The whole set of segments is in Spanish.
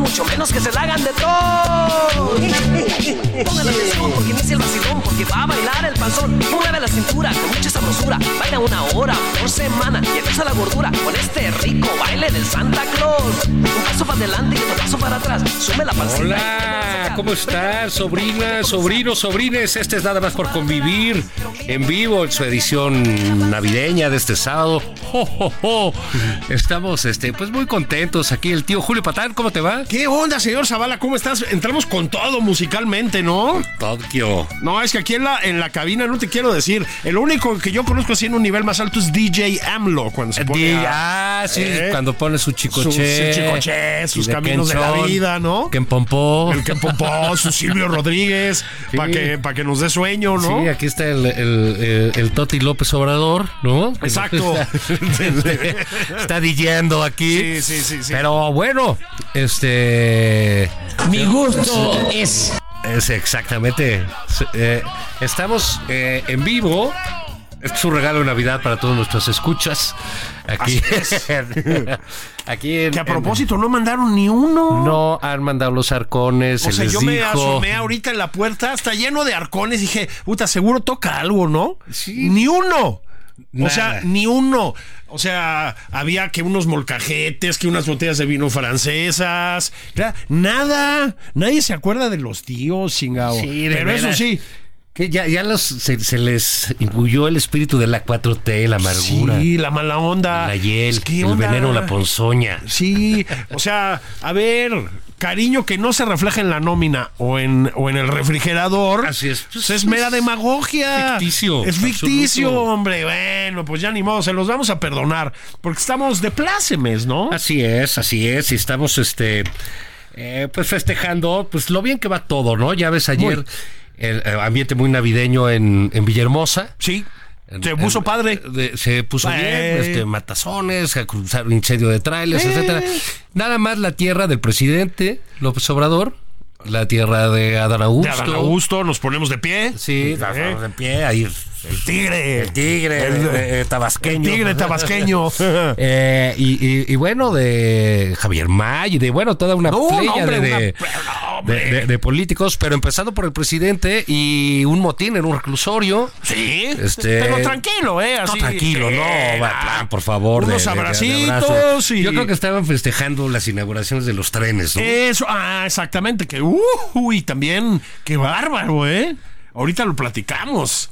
Mucho menos que se la hagan de todo. Pongan atención porque inicia el vacilón, porque va a bailar el panzón. Mueve la cintura con mucha sabrosura. Baila una hora por semana y empieza la gordura con este rico baile del Santa Claus. Un paso para adelante y otro paso para atrás. Sube la pancita. Hola, ¿cómo están, sobrinas, sobrinos, sobrines? Este es nada más por convivir en vivo en su edición navideña de este sábado. Jo, jo, jo. Estamos, este, pues muy contentos aquí. El tío Julio Patán, ¿cómo te va? ¿Qué onda, señor Zavala? ¿Cómo estás? Entramos con todo musicalmente, ¿no? Tokio. No, es que aquí en la, en la cabina no te quiero decir. El único que yo conozco así en un nivel más alto es DJ AMLO cuando se pone. A- ah, sí, ¿eh? cuando pone su Su- chicoche. su chicoche, sus de caminos de la vida, ¿no? Que en Pompó. El que popó, su Silvio Rodríguez, Sí. para que, pa' que nos dé sueño, ¿no? Sí, aquí está el, el, el- el Toti López Obrador, ¿no? Exacto. Está diciendo aquí. Sí, sí, sí, sí. Pero bueno, este. Mi gusto es. Es exactamente. eh, estamos eh, en vivo. Este es un regalo de Navidad para todos nuestros escuchas. Aquí. aquí en- Que a propósito, no mandaron ni uno. no han mandado los arcones. O se sea, les yo me asomé ahorita en la puerta, está lleno de arcones. Dije, puta, seguro toca algo, ¿no? Sí. Ni uno. Nada. O sea, ni uno. O sea, había que unos molcajetes, que unas botellas de vino francesas. Nada. Nadie se acuerda de los tíos, chingado. Sí, Pero eso sí. Que ya, ya los, se, se les imbuyó el espíritu de la 4T, la amargura, Sí, la mala onda. la hiel, ¿Qué el veneno, la ponzoña. Sí, o sea, a ver, cariño que no se refleja en la nómina o en, o en el refrigerador. Así es. pues es mera demagogia. Ficticio, Es ficticio, absoluto. hombre. Bueno, pues ya ni modo, se los vamos a perdonar. Porque estamos de plácemes, ¿no? Así es, así es. Y estamos, este, eh, pues festejando, pues lo bien que va todo, ¿no? Ya ves ayer Muy. el, ambiente muy navideño en, en Villahermosa. Sí. Se puso padre. de- se puso bien, este, matazones, incendio de trailers, Eh. etcétera. Nada más la tierra del presidente López Obrador, la tierra de Adán De Augusto. Adán Augusto, nos ponemos de pie. Sí, Eh. de pie, ahí. El tigre. El tigre El- eh, El tabasqueño. tigre tabasqueño. Eh, y, y- y bueno, de Javier May, y de bueno, toda una No, no, playa hombre, de, una- de- políticos, pero empezando por el presidente y un motín en un reclusorio. Sí. Este- Pero tranquilo, ¿eh? No, tranquilo, eh, no, plan, por favor. Unos abracitos y- Yo creo que estaban festejando las inauguraciones de los trenes, ¿no? Eso, ah, exactamente, que uh, uy, también, qué bárbaro, ¿eh? Ahorita lo platicamos.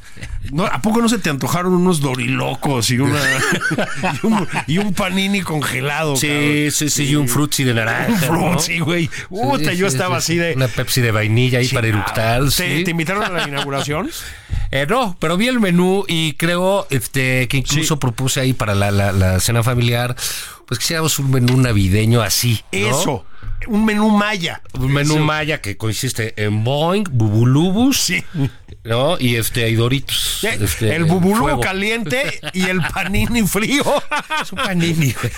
No, ¿A poco no se te antojaron unos dorilocos y una y, un, y un panini congelado? sí, sí, sí, y un frutzi de naranja. Un ¿no? frutzi, güey. Puta, Sí, yo sí, estaba sí, así de. Una Pepsi de vainilla ahí para eructar. ¿Te, sí. te invitaron a la inauguración? Eh, no, pero vi el menú y creo este, que incluso propuse ahí para la, la- la cena familiar, pues quisiéramos un menú navideño así. ¿no? Eso, un menú maya. Un menú Eso. maya que consiste en Boeing, Bubulubus, Sí. ¿no? Y este, y Doritos. Eh, este, el fuego. caliente y el panini frío. Es un panini, güey.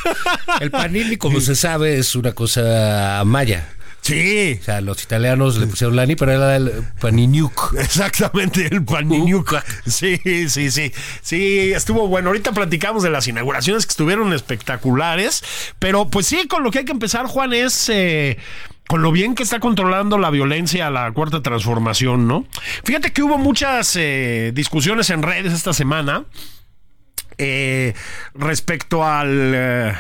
El panini, como se sabe, es una cosa maya. Sí. O sea, los italianos le pusieron Lani, pero era el Paniniuk. Exactamente, el Paniniuk. Sí, sí, sí. Sí, estuvo bueno. Ahorita platicamos de las inauguraciones que estuvieron espectaculares. Pero pues sí, con lo que hay que empezar, Juan, es. eh, con lo bien que está controlando la violencia la cuarta transformación, ¿no? Fíjate que hubo muchas eh, discusiones en redes esta semana eh, respecto al eh,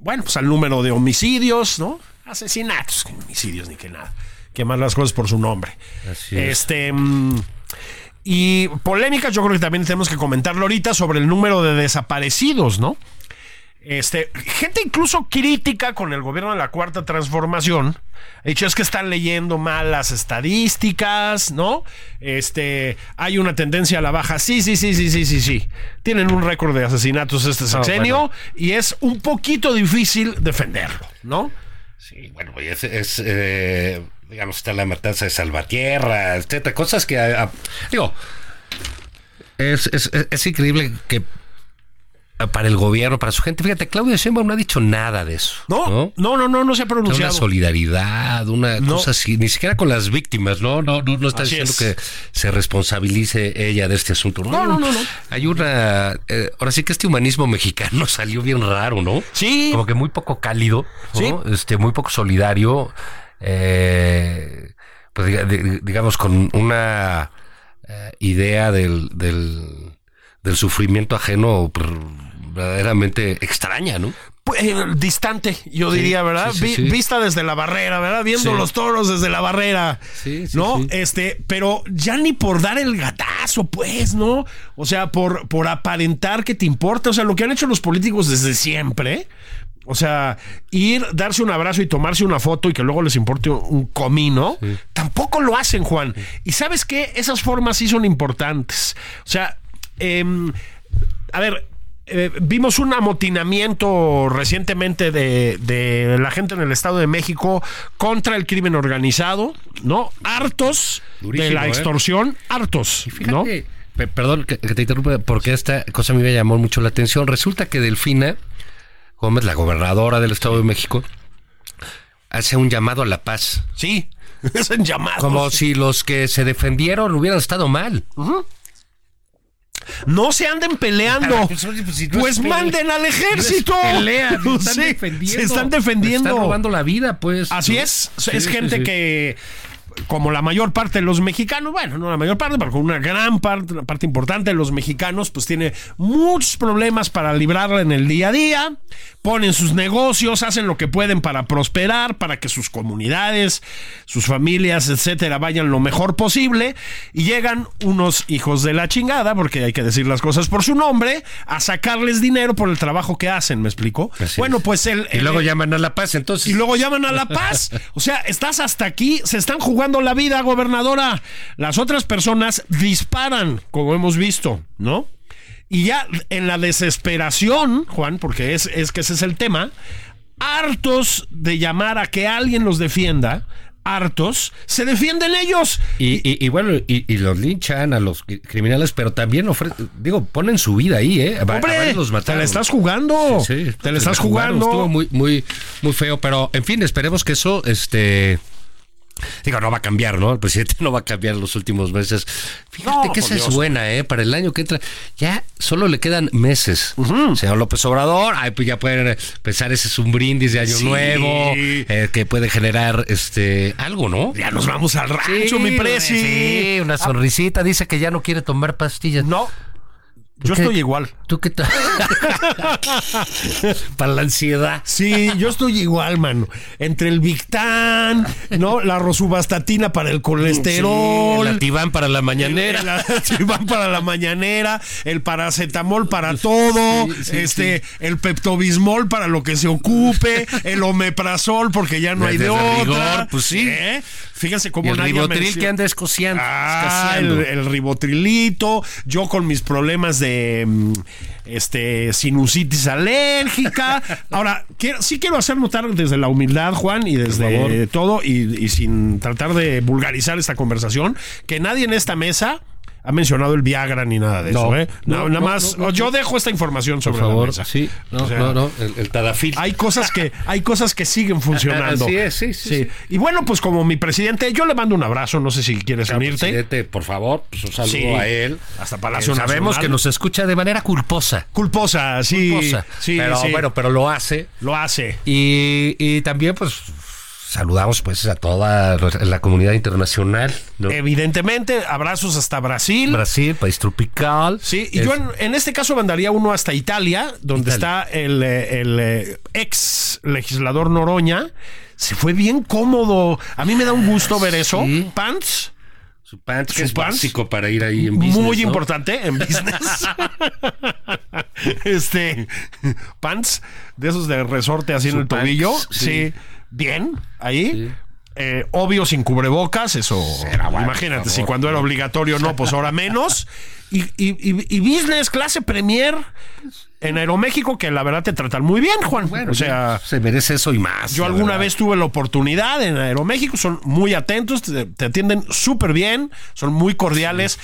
bueno pues al número de homicidios no asesinatos que homicidios ni que nada que más las cosas por su nombre Así es. este mm, y polémicas yo creo que también tenemos que comentarlo ahorita sobre el número de desaparecidos no este, gente incluso crítica con el gobierno de la cuarta transformación. Ha dicho es que están leyendo mal las estadísticas, ¿no? Este, hay una tendencia a la baja. Sí, sí, sí, sí, sí, sí, sí. Tienen un récord de asesinatos este sexenio y es un poquito difícil defenderlo, ¿no? Sí, bueno, y es, es, eh, digamos, está la matanza de Salvatierra, etcétera, cosas que, ah, digo, es, es, es- increíble que ah, para el gobierno, para su gente, fíjate, Claudia Sheinbaum no ha dicho nada de eso. No, no, no, no, no se ha Una pronunciado. solidaridad, una No. cosa así, ni siquiera con las víctimas, ¿no? No, no, no está Así diciendo es. que se responsabilice ella de este asunto. No, no, no, no. Hay una. eh, ahora sí que este humanismo mexicano salió bien raro, ¿no? Sí. Como que muy poco cálido, ¿no? Sí. Este, muy poco solidario. eh, pues diga- di- digamos, con una eh, idea del, del, del sufrimiento ajeno verdaderamente extraña, ¿no? Pues, eh, distante, yo Sí, diría, ¿verdad? sí, sí, Vi- sí. Vista desde la barrera, ¿verdad? Viendo los toros desde la barrera. Sí, sí, ¿No? Este, pero ya ni por dar el gatazo, pues, ¿no? O sea, por, por aparentar que te importa. O sea, lo que han hecho los políticos desde siempre. O sea, ir, darse un abrazo y tomarse una foto y que luego les importe un, un comino, tampoco lo hacen, Juan. Y sabes qué? Esas formas sí son importantes. O sea, em, a ver, eh, vimos un amotinamiento recientemente de, de la gente en el Estado de México contra el crimen organizado, ¿no? Hartos de la ¿eh? extorsión, hartos, ¿no? Perdón que, que te interrumpa, porque esta cosa a mí me llamó mucho la atención. Resulta que Delfina Gómez, la gobernadora del Estado de México, hace un llamado a la paz. Sí, es en llamados. Como si los que se defendieron hubieran estado mal. No se anden peleando. Pues, pues, si no Pues manden al ejército. No pelea, se están Sí, defendiendo. Se están defendiendo. Están robando la vida, pues. Así es. Sí, es gente que, como la mayor parte de los mexicanos, bueno, no la mayor parte, pero con una gran parte, una parte importante de los mexicanos, pues tiene muchos problemas para librarla en el día a día. Ponen sus negocios, hacen lo que pueden para prosperar, para que sus comunidades, sus familias, etcétera, vayan lo mejor posible. Y llegan unos hijos de la chingada, porque hay que decir las cosas por su nombre, a sacarles dinero por el trabajo que hacen, ¿me explico? Así bueno, es. pues el. Y el- luego llaman a la paz, entonces. y luego llaman a la paz. O sea, estás hasta aquí, se están jugando la vida, gobernadora. Las otras personas disparan, como hemos visto, ¿no? Y ya en la desesperación, Juan, porque es, es que ese es el tema, hartos de llamar a que alguien los defienda, hartos, se defienden ellos. Y, y- y bueno, y, y los linchan a los cri- criminales, pero también ofrecen, digo, ponen su vida ahí, ¿eh? A Hombre, los te la estás jugando. Sí, sí, te la estás jugando. Estuvo muy, muy, muy feo, pero en fin, esperemos que eso, este. Digo, no va a cambiar, ¿no? El presidente no va a cambiar en los últimos meses. Fíjate No, que esa es Dios. buena, ¿eh? Para el año que entra. Ya solo le quedan meses. Señor López Obrador, ay, pues ya pueden eh, pensar, ese es un brindis de año Sí. nuevo, eh, que puede generar este algo, ¿no? Ya nos vamos al rancho, mi presi. Sí, una sonrisita. Dice que ya no quiere tomar pastillas. No, yo qué? estoy igual. ¿Tú qué tal? Para la ansiedad. Sí, yo estoy igual, mano. Entre el Victán, ¿no? La rosubastatina para el colesterol. La tibán para la mañanera. La Ativan para la mañanera, el paracetamol para todo, Sí, sí, este, el peptobismol para lo que se ocupe, el omeprazol porque ya no hay de otra. rigor, pues sí. ¿Eh? Fíjense Y cómo el nadie ribotril que anda escociando. Ah, el, el ribotrilito, yo con mis problemas de mm, este sinusitis alérgica. Ahora, quiero, sí quiero hacer notar desde la humildad, Juan, y desde todo, y, y sin tratar de vulgarizar esta conversación, que nadie en esta mesa ha mencionado el Viagra ni nada de No, eso, ¿eh? no, No, nada más, yo dejo esta información Por sobre la favor, mesa. sí. No, O sea, no, no. El, el Tadafil. Hay cosas que hay cosas que siguen funcionando. Así es, sí, sí, sí. Y bueno, pues como mi presidente, yo le mando un abrazo, no sé si quieres Señor unirte. presidente, por favor, pues un saludo Sí. a él. Hasta Palacio Eh, Sabemos Nacional. que nos escucha de manera culposa. Culposa, sí. Culposa. Sí, pero bueno, pero lo hace. Lo hace. Y, y también, pues, saludamos pues a toda la comunidad internacional. ¿no? Evidentemente, abrazos hasta Brasil. Brasil, país tropical. Sí, y Es- yo en, en este caso mandaría uno hasta Italia, donde Italia. está el, eh, el, eh, ex legislador Noroña. Se fue bien cómodo. A mí me da un gusto ver eso. Sí. Pants, Su pants, que es pants. básico para ir ahí en business. muy ¿no? importante en business. este, pants de esos de resorte así en el tobillo. sí. Bien, ahí. Sí. Eh, obvio sin cubrebocas, eso. Será bueno, imagínate, si cuando era obligatorio no, pues ahora menos. Y, y- y- y business, clase premier en Aeroméxico, que la verdad te tratan muy bien, Juan. Bueno, o sea, se merece eso y más. yo alguna verdad. vez tuve la oportunidad en Aeroméxico, son muy atentos, te, te atienden súper bien, son muy cordiales.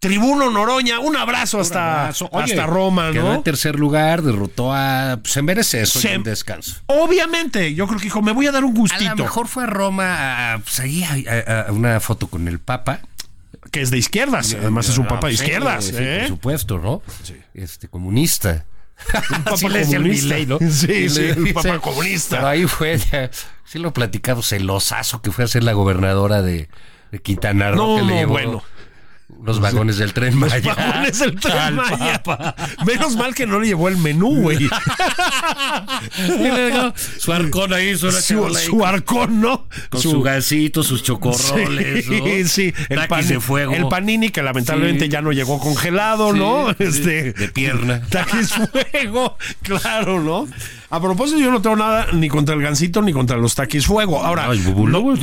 Tribuno Noroña, un abrazo hasta, Abrazo. Oye, hasta Roma, Quedó en ¿no? tercer lugar, derrotó a. pues, Se merece eso y Se- un descanso. Obviamente, yo creo que dijo, me voy a dar un A gustito, lo mejor fue a Roma, a, pues ahí hay- a- a una foto con el Papa. que es de izquierdas, además es un papa de Sí, izquierdas, sí, ¿eh? Por supuesto, ¿no? Este, comunista. Un papa el comunista. Milei, ¿no? Sí, Y sí, dice- papa comunista. Pero ahí fue, ya, sí lo platicado, celosazo que fue a ser la gobernadora de, de Quintana Roo, No, que le no, llevó bueno. Los vagones del tren Maya. Vagones del Tren Maya. Menos mal que no le llevó el menú, güey. Su arcón ahí, su, su, su arcón, ¿no? con su, gasito, sus chocorroles, Sí, ¿no? sí, el, pan- de fuego. el panini que lamentablemente Sí. ya no llegó congelado, Sí, ¿no? Este de pierna. Taquis fuego, claro, ¿no? A propósito, yo no tengo nada ni contra el gansito ni contra los taquis fuego. Ahora,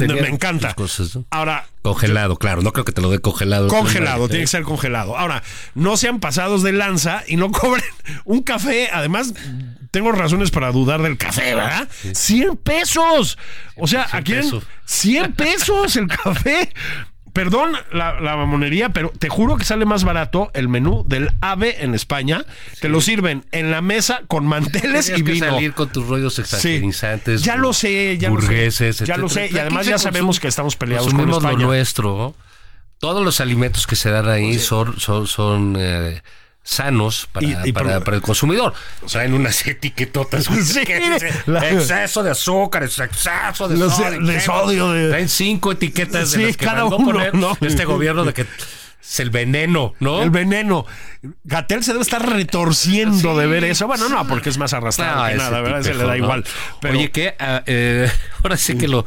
No, me encanta. sus cosas, ¿no? Ahora, Congelado, claro. No creo que te lo dé congelado. Congelado, tiene que ser congelado. Ahora, no sean pasados de lanza y no cobren un café. Además, tengo razones para dudar del café, ¿verdad? 100 pesos. O sea, 100 aquí en pesos. 100 pesos el café. Perdón la, la mamonería, pero te juro que sale más barato el menú del AVE en España. Te lo sirven en la mesa con manteles y que vino. salir con tus rollos Sí. exagerizantes. Ya lo sé, ya burgueses, lo sé. Ya lo sé. Y además ya sabemos que estamos peleados con España. lo nuestro. Todos los alimentos que se dan ahí son, son, son eh, sanos para, Y- y para, por- para el consumidor. Unas etiquetotas. güey, Sí, que dice, la- exceso de azúcar, exceso de sodio. de sodio, de- Traen cinco etiquetas de Sí, las que cada mandó uno, poner ¿no? este gobierno de que es el veneno, ¿no? El veneno. Gatel se debe estar retorciendo de ver eso. Bueno, no, porque es más arrastrado No, que nada, ¿verdad? Se le da ¿no? igual. Pero Oye, que ahora sí que lo,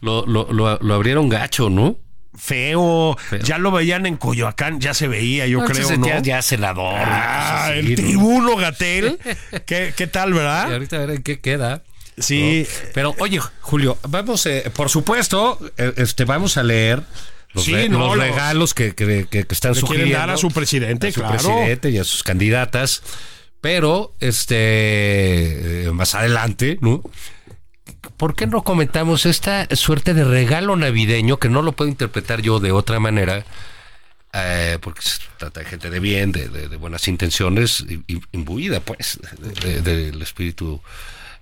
lo, lo- lo abrieron gacho, ¿no? Feo. Feo. Ya lo veían en Coyoacán, ya se veía, yo creo, ¿no? ya, ya celador. Ah, así, el ¿no? tribuno Gatel. ¿Qué, qué tal, Y verdad? ahorita a ver en qué queda. Sí. ¿no? Pero oye, Julio, vamos, eh, por supuesto, eh, este, vamos a leer los, Sí, re- no, los los- regalos que, que- que- que están sugiriendo dar a su presidente, a su claro. presidente y a sus candidatas. Pero, este, eh, más adelante, ¿no? ¿Por qué no comentamos esta suerte de regalo navideño que no lo puedo interpretar yo de otra manera? eh, porque se trata de gente de bien, de, de- de buenas intenciones, imbuida, pues, de- de- del espíritu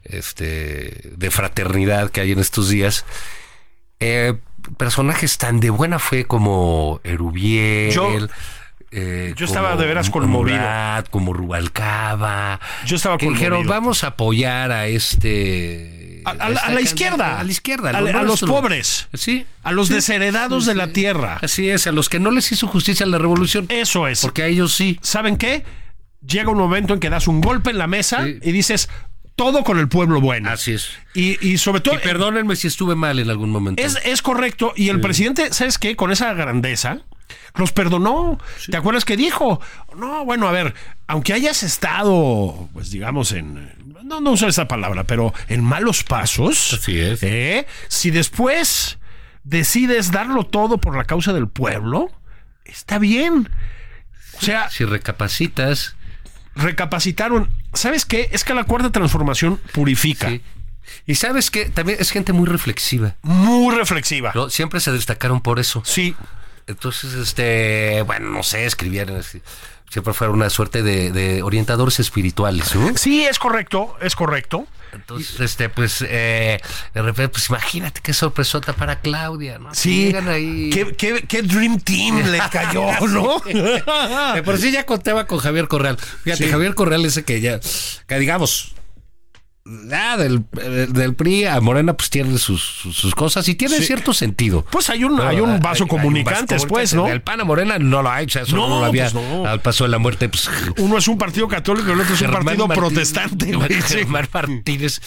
este, de fraternidad que hay en estos días. Eh, personajes tan de buena fe como Erubiel. Yo- eh, yo estaba de veras conmovido. Murat, como Rubalcaba. Yo estaba que dijeron, conmovido. vamos a apoyar a este. A, a la- a izquierda. A la izquierda. A, lo a los pobres. Sí. A los Sí. desheredados de la tierra. Así es, a los que no les hizo justicia la revolución. Eso es. Porque a ellos sí. ¿Saben qué? Llega un momento en que das un golpe en la mesa Sí. y dices todo con el pueblo bueno. Así es. Y, y sobre todo. Y perdónenme si estuve mal en algún momento. Es, es correcto. Y el presidente, ¿sabes qué? Con esa grandeza, los perdonó. ¿Te acuerdas que dijo? No, bueno, a ver, aunque hayas estado, pues digamos, en. No, no uso esa palabra, pero en malos pasos. Así es. ¿eh? Si después decides darlo todo por la causa del pueblo, está bien. O sea, Si recapacitas. recapacitaron. ¿Sabes qué? Es que la cuarta transformación purifica. sí. Y sabes que también es gente muy reflexiva. Muy reflexiva. ¿no? Siempre se destacaron por eso. Sí. Entonces, este, bueno, no sé, escribieron, así, siempre fueron una suerte de, de orientadores espirituales, ¿no? Sí, es correcto, es correcto. Entonces, este, pues, eh, de repente, pues imagínate qué sorpresota para Claudia, ¿no? Sí. Llegan ahí. ¿Qué, qué, qué Dream Team le cayó, ¿no? Por sí ya contaba con Javier Correal. Fíjate, Sí. Javier Correal ese que ya, que digamos, ya del, del PRI a Morena pues tiene sus, sus, cosas y tiene Sí. cierto sentido. Pues hay un, hay un vaso comunicantes, pues, ¿no? El PAN a Morena no lo ha hecho, eso no, No, lo había. pues no. Al paso de la muerte, pues. Uno es un partido católico y el otro es un Germán partido protestante. Germán Martínez.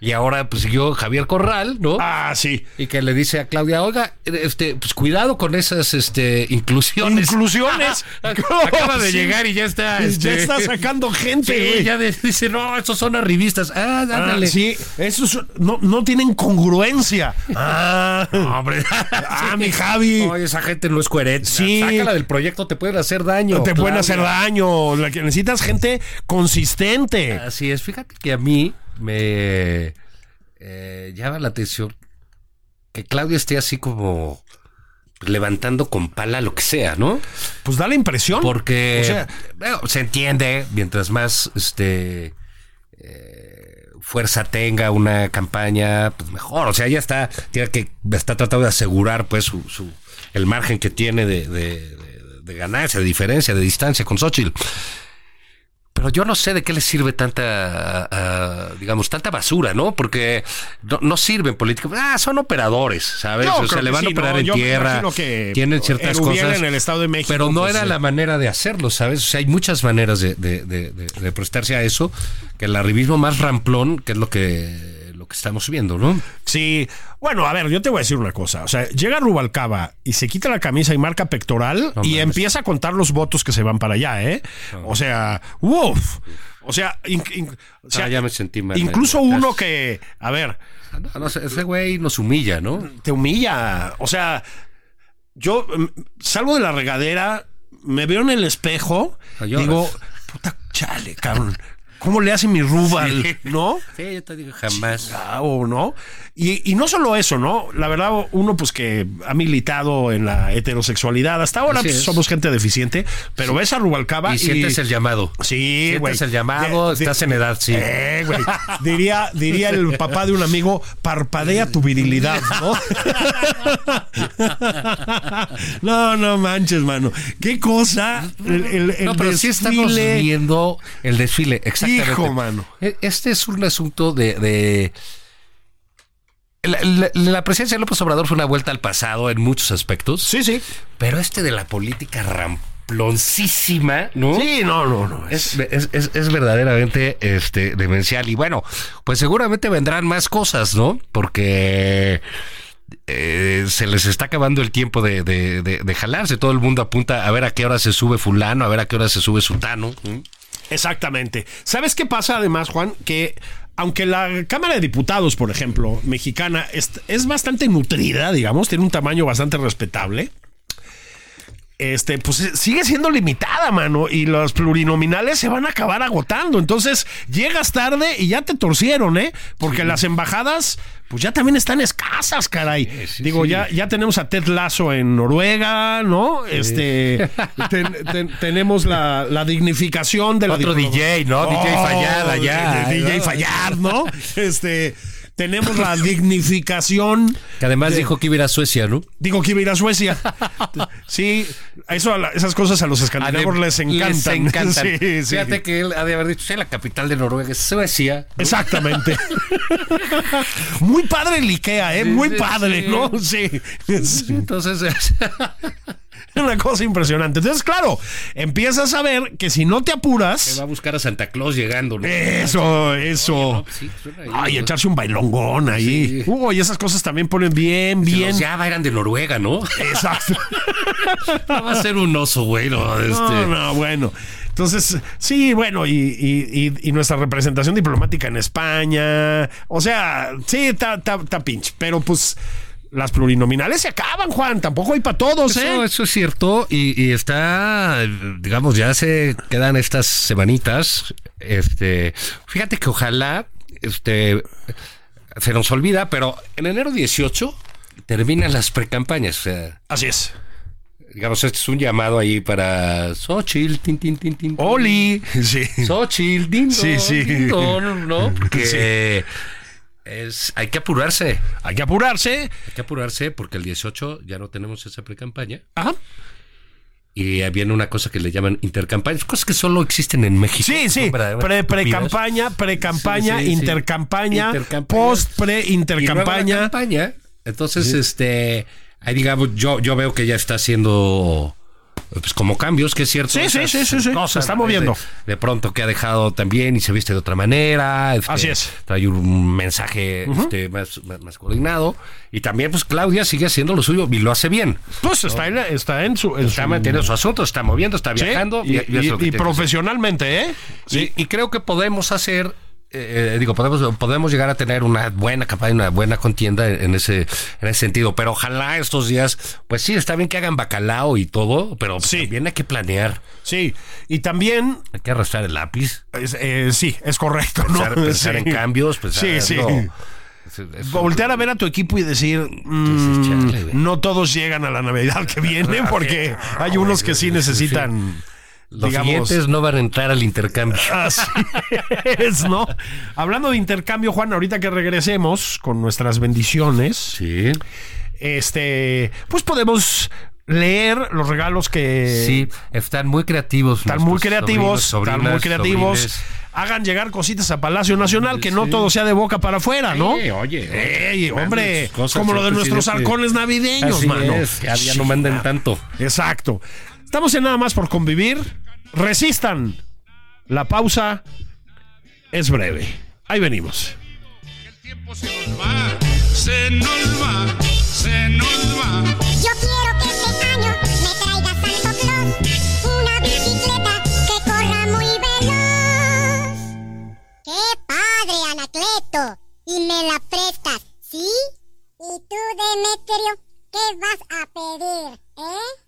Y ahora pues siguió Javier Corral, ¿no? Ah, sí. Y que le dice a Claudia, oiga, este, pues cuidado con esas este, inclusiones. Inclusiones. Acaba de Sí. llegar y ya está. Ya este, está sacando gente, Sí, güey. ya de- dice, no, estos son arribistas. Ah, Ah, dándale. sí, esos no, no tienen congruencia. Ah, Hombre. ah, mi Javi. Oye, esa gente no es coherente. Sí. Sácala del proyecto, te pueden hacer daño. te pueden hacer daño. La que necesitas gente consistente. Así es. Fíjate que a mí me eh, llama la atención que Claudia esté así como levantando con pala lo que sea, ¿no? Pues da la impresión. Porque O sea- bueno, se entiende, mientras más este eh, fuerza tenga una campaña, pues mejor. O sea, ella está, tiene que, está tratando de asegurar pues su, su- el margen que tiene de, de, de- de ganancia, de diferencia, de distancia con Xochitl. Pero yo no sé de qué le sirve tanta, ah, digamos, tanta basura, ¿no? Porque no, no sirven políticos. Ah, son operadores, ¿sabes? Yo o sea, le van a sí, operar ¿no? en Yo tierra. que Tienen ciertas cosas. en el Estado de México, Pero no pues, era la manera de hacerlo, ¿sabes? O sea, hay muchas maneras de, de- de- de- prestarse a eso, que el arribismo más ramplón, que es lo que, que estamos viendo, ¿no? Sí, bueno, a ver, yo te voy a decir una cosa. O sea, llega Rubalcaba y se quita la camisa y marca pectoral No y empieza a contar los votos que se van para allá, ¿eh? O sea, uff. O sea, in- in- o sea, Ah, ya me sentí mal. incluso uno que, a ver, No, ese güey nos humilla, ¿no? te humilla. O sea, yo mm, salgo de la regadera, me veo en el espejo, Ah, lloras. digo, puta chale, cabrón. ¿Cómo le hace mi Rubal? Sí. ¿No? Sí, yo te digo jamás. No. Y, y no solo eso, ¿no? La verdad, uno pues que ha militado en la heterosexualidad. Hasta ahora pues, es. somos gente deficiente, pero ves a Rubalcaba Y y... sientes el llamado. Sí, Sientes güey. el llamado, De- estás en edad, sí. Eh, güey. Diría, diría el papá de un amigo, parpadea tu virilidad, ¿no? no, no manches, mano. ¿Qué cosa? El, el- el no, pero sí estamos desfile. viendo el desfile, exactamente. Hijo, mano. E- Este es un asunto de... de- La, la- la presidencia de López Obrador fue una vuelta al pasado en muchos aspectos. Sí, sí. Pero este de la política ramploncísima, ¿no? Sí, no, no, no. Es, es, es- es verdaderamente este, demencial. Y bueno, pues seguramente vendrán más cosas, ¿no? Porque eh, se les está acabando el tiempo de, de- de- de jalarse. Todo el mundo apunta a ver a qué hora se sube fulano, a ver a qué hora se sube sutano. Exactamente. ¿Sabes qué pasa además, Juan? Que aunque la Cámara de Diputados, por ejemplo, mexicana, es, es bastante nutrida, digamos, tiene un tamaño bastante respetable. Este, pues eh, sigue siendo limitada, mano, y los plurinominales se van a acabar agotando. Entonces, llegas tarde y ya te torcieron, ¿eh? Porque las embajadas, pues ya también están escasas, caray. sí, Digo, sí. ya, ya tenemos a Ted Lasso en Noruega, ¿no? Este, ten- ten- tenemos la, la dignificación de la Otro DJ, ¿no? DJ Fallada, ya, DJ ¿no? Fallad, ¿no? Este, tenemos la dignificación. Que además de- dijo que iba a ir a Suecia, ¿no? Digo que iba a ir a Suecia. Sí, eso, a la- esas cosas a los escandinavos les encantan. Les encantan. Sí, sí. Fíjate que él ha de haber dicho, sí, la capital de Noruega es Suecia. ¿no? Exactamente. Muy padre el Ikea, ¿eh? Muy padre. ¿no? Sí. Es Entonces, una cosa impresionante. Entonces, claro, empiezas a ver que si no te va apuras. a buscar a Santa Claus llegando, ¿no? Eso, eso. Sí, suena ahí, Ay, ¿no? echarse un bailongón ahí. Sí. Uy, esas cosas también ponen bien, bien. los Java eran de Noruega, ¿no? Exacto. No va a ser un oso, güey. No, este. No, no, bueno. Entonces, sí, bueno, y, y- y- nuestra representación diplomática en España. O sea, sí, está pinche. Pero pues las plurinominales se acaban, Juan. Tampoco hay para todos, Eso, ¿eh? eso es cierto y, y está, digamos, ya se quedan estas semanitas. Este, fíjate que ojalá, este, se nos olvida, pero en enero 18 terminan las precampañas. O sea, Así es. digamos, este es un llamado ahí para Xochitl, tin, tin, tin, tin. Oli. Sí. Xochitl, din, Sí, sí. din, don, ¿no? Que es, hay que apurarse. Hay que apurarse. Hay que apurarse porque el 18 ya no tenemos esa pre-campaña. Ajá. Y viene una cosa que le llaman intercampañas, cosas que solo existen en México. Sí, sí. Pre-campaña, pre-campaña, Sí, sí, sí. intercampaña, Intercampañas. post, Y luego la pre-intercampaña. campaña. Entonces, este, ahí digamos, yo, yo veo que ya está haciendo pues como cambios, que es cierto. Sí, sí, sí, sí, sí. cosas, Se está moviendo. De, de pronto que ha dejado también y se viste de otra manera. este, Así es. Trae un mensaje este, más, más, más coordinado. Y también, pues Claudia sigue haciendo lo suyo y lo hace bien. Pues está en, está en su. En Está su- manteniendo su asunto, está moviendo, está Sí, viajando. y, y, profesionalmente, ¿eh? Y, y creo que podemos hacer, eh, digo, podemos, podemos llegar a tener una buena campaña, una buena contienda en, ese, en ese sentido. Pero ojalá estos días, pues sí, está bien que hagan bacalao y todo, pero Sí. también hay que planear, Sí. Y también hay que arrastrar el lápiz, Es- eh, sí, es correcto, ¿no? pensar, Sí. en cambios, pensar Sí, sí. es- es- Voltear a ver a tu equipo y decir, mm, chale, güey. no todos llegan a la Navidad que viene porque hay unos que sí necesitan, Los digamos, siguientes no van a entrar al intercambio. Así es, ¿no? Hablando de intercambio, Juan, ahorita que regresemos con nuestras bendiciones, Sí, este, pues podemos leer los regalos que sí, están muy creativos. están muy creativos, sobrinos, están muy creativos. sobrines. Hagan llegar cositas a Palacio Nacional, que no Sí. todo sea de boca para afuera, ¿no? Sí, oye, Ey, hombre, como lo de nuestros halcones navideños, Así mano. es, ya, ya no manden tanto. Exacto. Estamos en nada más por convivir. Resistan. La pausa es breve. Ahí venimos. tiempo se nos va, se nos va, se nos va. Yo quiero que este año me traiga Santo Claus una bicicleta que corra muy veloz. ¡Qué padre, Anacleto! Y me la prestas, ¿sí? ¿Y tú, Demetrio, qué vas a pedir, eh?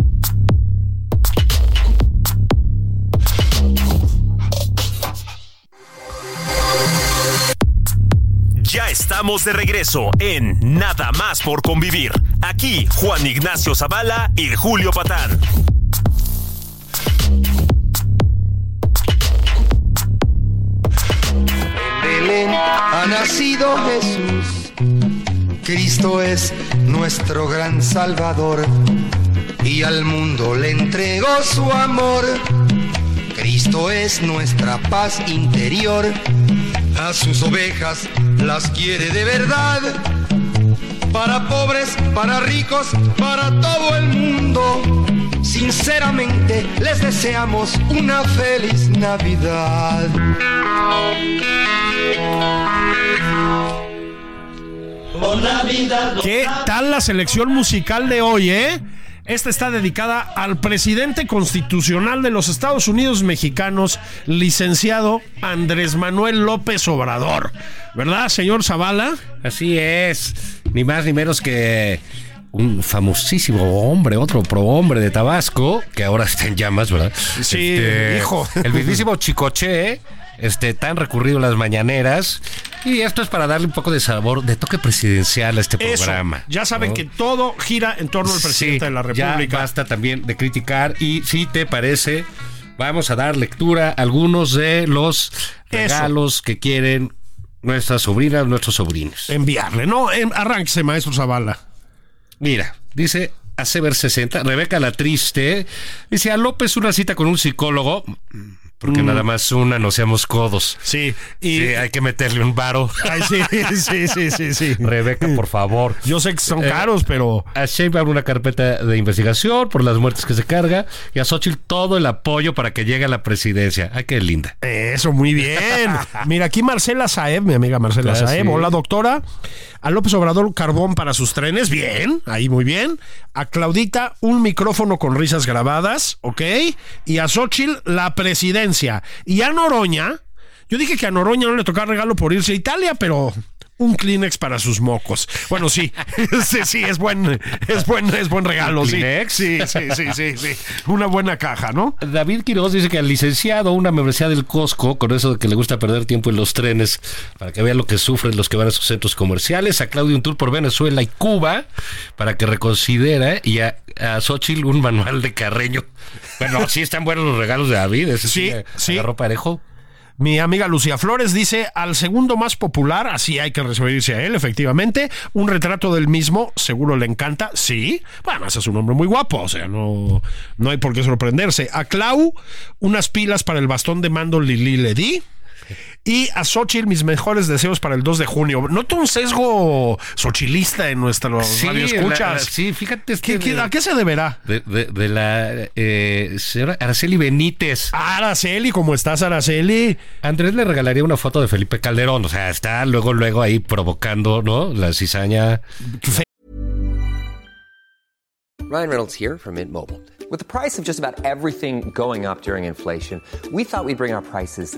Ya estamos de regreso en Nada más por convivir. Aquí Juan Ignacio Zavala y Julio Patán. Belén ha nacido Jesús. Cristo es nuestro gran Salvador y al mundo le entregó su amor. Cristo es nuestra paz interior. A sus ovejas las quiere de verdad. Para pobres, para ricos, para todo el mundo. Sinceramente les deseamos una feliz Navidad. ¿Qué tal la selección musical de hoy, eh? Esta está dedicada al presidente constitucional de los Estados Unidos mexicanos, licenciado Andrés Manuel López Obrador. ¿Verdad, señor Zavala? Así es, ni más ni menos que un famosísimo hombre, otro prohombre de Tabasco, que ahora está en llamas, ¿verdad? Este, Sí, hijo. El mismísimo Chicoche, este, tan recurrido en las mañaneras. Y esto es para darle un poco de sabor, de toque presidencial a este Eso. programa. Ya saben ¿no? que todo gira en torno al presidente Sí, de la Ya República. basta también de criticar. Y si te parece, vamos a dar lectura a algunos de los regalos que quieren nuestras sobrinas, nuestros sobrinos. Enviarle, ¿no? En- arránquese, maestro Zavala. Mira, dice Acever 60, Rebeca la Triste, dice a López una cita con un psicólogo, porque nada más una, no seamos codos. Sí, Mm. y. Sí, hay que meterle un varo. Ay, sí, sí, sí, sí, sí. Rebeca, por favor. Yo sé que son Eh, caros, pero. A Sheinbaum una carpeta de investigación por las muertes que se carga y a Xochitl todo el apoyo para que llegue a la presidencia. Ay, qué linda. Eso, muy bien. Mira, aquí Marcela Saeb, mi amiga Marcela Ah, Saeb. sí. Hola, doctora. A López Obrador, carbón para sus trenes. Bien, ahí muy bien. A Claudita, un micrófono con risas grabadas, ¿ok? Y a Xochitl, la presidencia. Y a Noroña, Yo dije que a Noroña no le tocaba regalo por irse a Italia, pero un Kleenex para sus mocos. Bueno, sí, sí, sí, es buen, es buen, es buen regalo. sí. ¿Kleenex? Sí, sí, sí, sí, sí. Una buena caja, ¿no? David Quiroz dice que al licenciado una membresía del Costco, con eso de que le gusta perder tiempo en los trenes, para que vea lo que sufren los que van a sus centros comerciales, a Claudio un tour por Venezuela y Cuba, para que reconsidera, y a, a Xochitl un manual de Carreño. Bueno, sí están buenos los regalos de David, ese sí, Sí, sí. agarró parejo. Mi amiga Lucía Flores dice, al segundo más popular, así hay que referirse a él, efectivamente, un retrato del mismo, seguro le encanta, sí, bueno, ese es un hombre muy guapo, o sea, no, no hay por qué sorprenderse. A Clau, unas pilas para el bastón de mando Lili le di. Y a Xochitl, mis mejores deseos para el 2 de junio. Noto un sesgo xochilista en nuestro Sí, radio la- escuchas. sí, fíjate. es ¿Qué- de- ¿A qué se deberá? De, de- de la eh, señora Araceli Benítez. Araceli, ¿cómo estás, Araceli? Andrés le regalaría una foto de Felipe Calderón, o sea, está luego, luego ahí provocando, ¿no? La cizaña. Ryan Reynolds here from Mint Mobile. With the price of just about everything going up during inflation, we thought we'd bring our prices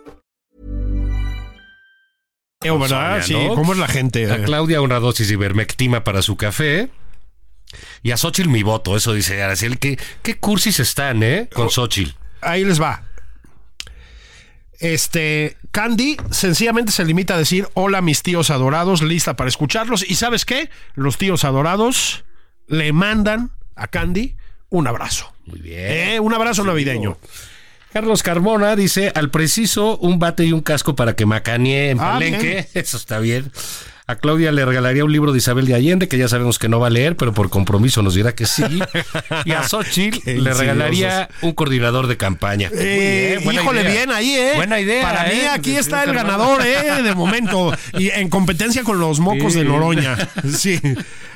Eh, ¿verdad? Sonia, Sí. ¿cómo es la gente? A Claudia una dosis de ivermectina para su café. Y a Xochitl mi voto, eso dice Araceli. ¿Qué, qué cursis están, eh? Con Xochitl. Ahí les va. Este, Candy sencillamente se limita a decir, hola mis tíos adorados, lista para escucharlos. ¿Y sabes qué? Los tíos adorados le mandan a Candy un abrazo. Muy bien. Eh, un abrazo navideño. Carlos Carmona dice, al preciso, un bate y un casco para que macanee en Ah, Palenque. bien. Eso está bien. A Claudia le regalaría un libro de Isabel de Allende, que ya sabemos que no va a leer, pero por compromiso nos dirá que sí. Y a Xochitl Qué le regalaría un coordinador de campaña. Eh, bien, híjole, idea. bien ahí, ¿eh? Buena idea. Para mí ¿eh? aquí está el ganador, ¿eh? De momento. Y en competencia con los mocos Sí. de Noroña. Sí.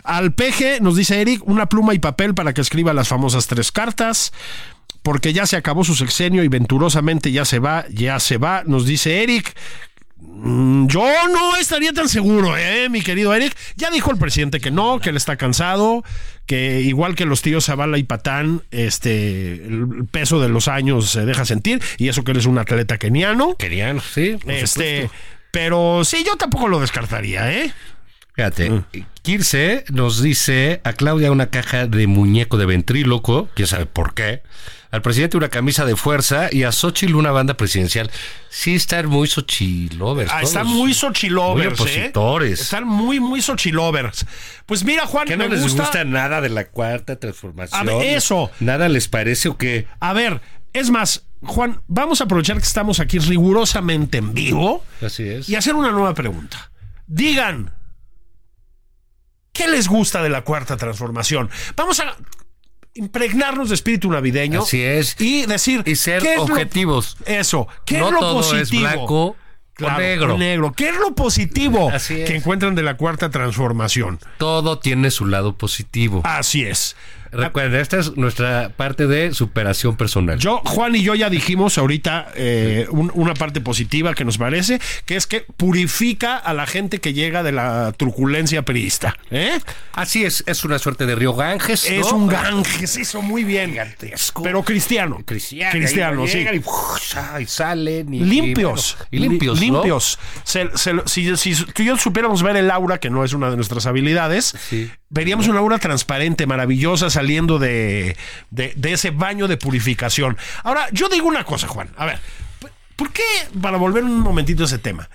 Al peje, nos dice Eric, una pluma y papel para que escriba las famosas tres cartas. Porque ya se acabó su sexenio y venturosamente ya se va, ya se va, nos dice Eric. Mm, Yo no estaría tan seguro, ¿eh, mi querido Eric. Ya dijo el presidente que no, que él está cansado, que igual que los tíos Zavala y Patán, este, el peso de los años se deja sentir, y eso que él es un atleta keniano. Querían, sí. Este, supuesto. pero sí, yo tampoco lo descartaría, ¿eh? Fíjate, Mm. Kirse nos dice a Claudia una caja de muñeco de ventríloco, quién sabe por qué. Al presidente una camisa de fuerza y a Xochitl una banda presidencial. Sí están muy Xochilovers. Ah, están muy Xochilovers, Muy ¿eh? Están muy, muy Xochilovers. Pues mira, Juan, ¿Qué no me les gusta... gusta nada de la cuarta transformación? A ver, eso. ¿Nada les parece o qué? A ver, es más, Juan, vamos a aprovechar que estamos aquí rigurosamente en vivo Así es. y hacer una nueva pregunta. Digan, ¿qué les gusta de la cuarta transformación? Vamos a impregnarnos de espíritu navideño. Así es. Y decir, Y ser ¿qué es lo- objetivos. eso, ¿qué no es lo todo positivo? es blanco Claro, o negro. o negro. ¿Qué es lo positivo Así es. que encuentran de la cuarta transformación? Todo tiene su lado positivo. Así es. Recuerda, esta es nuestra parte de superación personal. Yo, Juan y yo ya dijimos ahorita eh, un- una parte positiva que nos parece, que es que purifica a la gente que llega de la truculencia priista. ¿eh? Así es, es una suerte de río Ganges. Es un Ganges, eso muy bien. Gigantesco. Pero cristiano. Cristiano. Cristiano, sí. Y, salen. Y, Limpios. Y, bueno, y limpios. Li- ¿no? Limpios. Se- se- si, si tú y yo supiéramos ver el aura, que no es una de nuestras habilidades, Sí. veríamos una aura transparente, maravillosa, saliendo de, de, de ese baño de purificación. Ahora, yo digo una cosa, Juan. A ver, ¿por qué, para volver un momentito a ese tema,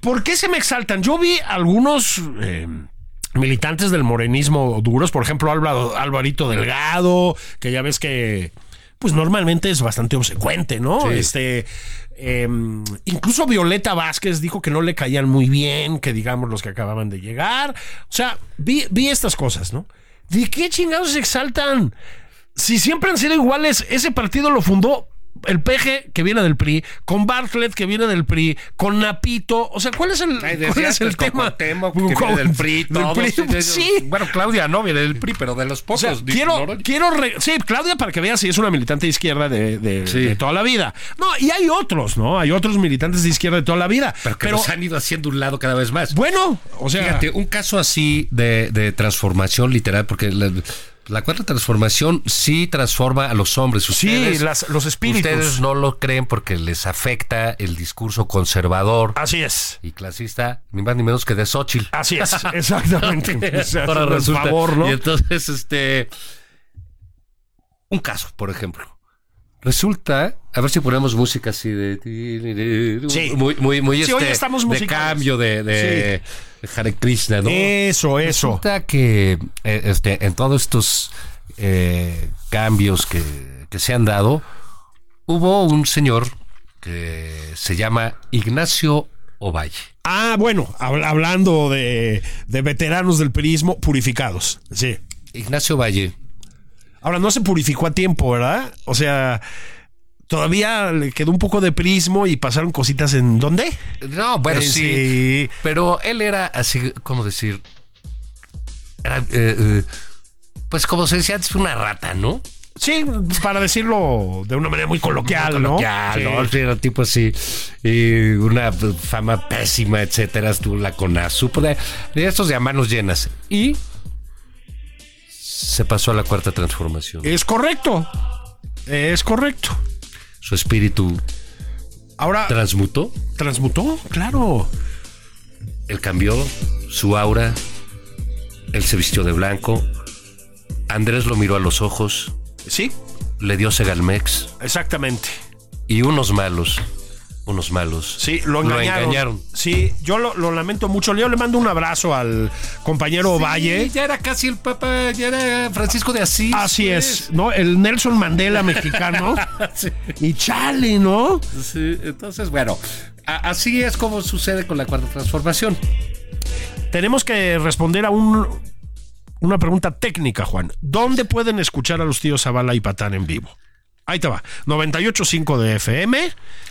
¿por qué se me exaltan? Yo vi algunos... eh, militantes del morenismo duros, por ejemplo Álvaro, Alvarito Delgado, que ya ves que pues normalmente es bastante obsecuente, ¿no? Sí. Este eh, incluso Violeta Vázquez dijo que no le caían muy bien, que digamos los que acababan de llegar. O sea, vi, vi estas cosas, ¿no? ¿De qué chingados se exaltan? Si siempre han sido iguales, ese partido lo fundó el peje que viene del PRI, con Bartlett que viene del PRI, con Napito. O sea, ¿cuál es el, Ay, cuál es el tema? Cuauhtémoc, que viene del PRI, Del todos, PRI, sí. Bueno, Claudia no viene del PRI, pero de los O pocos. sea, quiero, quiero re- sí, Claudia, para que veas si es una militante de izquierda de, de- Sí. de toda la vida. No, y hay otros, ¿no? Hay otros militantes de izquierda de toda la vida. Pero que nos han ido haciendo un lado cada vez más. bueno, o sea, Fíjate, un caso así de, de transformación literal, porque la, la cuarta transformación sí transforma a los hombres. sí, Ustedes, las- los espíritus. ustedes no lo creen porque les afecta el discurso conservador Así es. y clasista, ni más ni menos que de Xochitl. Así es, exactamente. Ahora por resulta. favor, ¿no? Y entonces, este. Un caso, por ejemplo. Resulta, a ver si ponemos música así de. Sí. Muy, muy, muy Sí, hoy este, estamos de cambio de, de, de Hare Krishna, ¿no? Eso, eso. Resulta que eh, este, en todos estos eh, cambios que, que se han dado, hubo un señor que se llama Ignacio Ovalle. Ah, bueno, habl- hablando de, de veteranos del perismo purificados. Sí. Ignacio Valle. Ahora, no se purificó a tiempo, ¿verdad? O sea, todavía le quedó un poco de prismo y pasaron cositas en. ¿Dónde? No, bueno, sí, sí. Pero él era así, ¿cómo decir? Era, eh, eh, pues como se decía antes, una rata, ¿no? Sí, para decirlo de una manera muy coloquial, ¿no? Coloquial, Sí. ¿no? Sí, Era tipo así, y una fama pésima, etcétera, estuvo la de, de estos de a manos llenas. Y se pasó a la cuarta transformación. Es correcto. Es correcto. Su espíritu Ahora, transmutó, transmutó, claro. él cambió su aura, él se vistió de blanco, Andrés lo miró a los ojos, Sí, le dio Segalmex exactamente. y unos malos, unos malos. Sí, lo engañaron. engañaron. Sí, yo lo, lo lamento mucho. Yo le mando un abrazo al compañero Valle. Ya era casi el Papa, ya era Francisco de Asís. Así es, ¿no? El Nelson Mandela mexicano. Sí. Y chale, ¿no? Sí, entonces, bueno, a- así es como sucede con la cuarta transformación. Tenemos que responder a un, una pregunta técnica, Juan. ¿Dónde pueden escuchar a los tíos Zavala y Patán en vivo? Ahí te va. 98.5 de FM,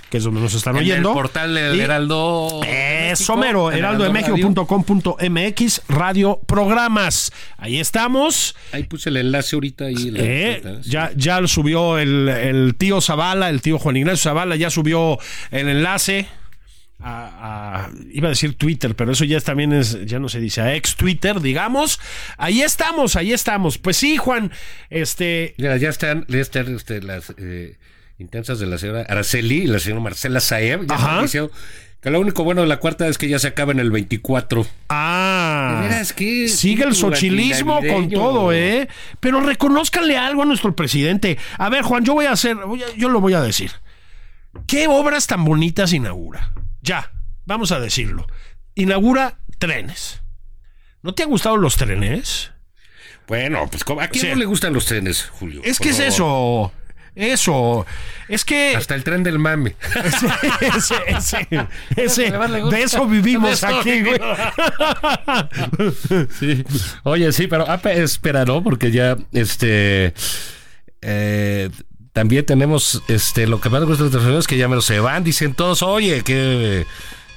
que es donde nos están En oyendo. el portal del Heraldo. Eso mero, heraldodemexico.com.mx, radio programas. Ahí estamos. Ahí puse el enlace ahorita y la- Eh, ya, ya subió el, el tío Zavala, el tío Juan Ignacio Zavala, ya subió el enlace. A, a- iba a decir Twitter, pero eso ya también es, ya no se dice, a ex Twitter, digamos. Ahí estamos, ahí estamos. Pues sí, Juan, este, Mira, ya están, ya están este, las eh, intensas de la señora Araceli y la señora Marcela Saeb. Ya Ajá. diciendo que lo único bueno de la cuarta es que ya se acaba en el 24. ah, De veras, qué sigue el sochilismo con todo, ¿eh? Pero reconózcanle algo a nuestro presidente. A ver, Juan, yo voy a hacer, voy a- yo lo voy a decir. ¿Qué obras tan bonitas inaugura? Ya, vamos a decirlo. Inaugura trenes. ¿No te han gustado los trenes? Bueno, pues. ¿a quién no le gustan los trenes, Julio? Es Por que es eso. Eso. Es que. Hasta el tren del mame. ese, ese, ese- de eso vivimos De eso aquí, güey. Sí. Oye, sí, pero ah, pe- espera, ¿no? Porque ya, este. eh, también tenemos este lo que más me gusta de los personas que ya me lo se van, dicen todos, oye, qué,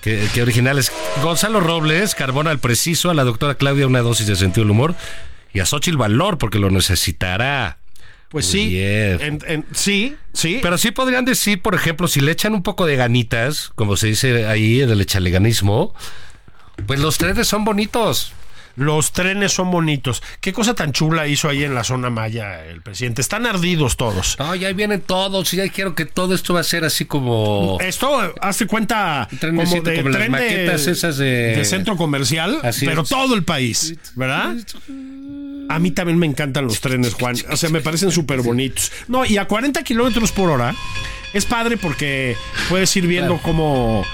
qué, qué originales. Gonzalo Robles, Carbona al preciso, a la doctora Claudia una dosis de sentido del humor y a Xochitl Valor porque lo necesitará. Pues sí. bien. en- en- sí, sí. Pero sí podrían decir, por ejemplo, si le echan un poco de ganitas, como se dice ahí en el echaleganismo, pues los trenes son bonitos. Los trenes son bonitos. Qué cosa tan chula hizo ahí en la zona maya el presidente. Están ardidos todos. No, ya vienen todos y ya quiero que todo esto va a ser así como... Esto, hazte cuenta, como de como las tren de- maquetas esas de- de centro comercial, Así pero es. todo el país, ¿verdad? A mí también me encantan los trenes, Juan. O sea, me parecen súper bonitos. No, y a 40 kilómetros por hora es padre porque puedes ir viendo Claro. cómo.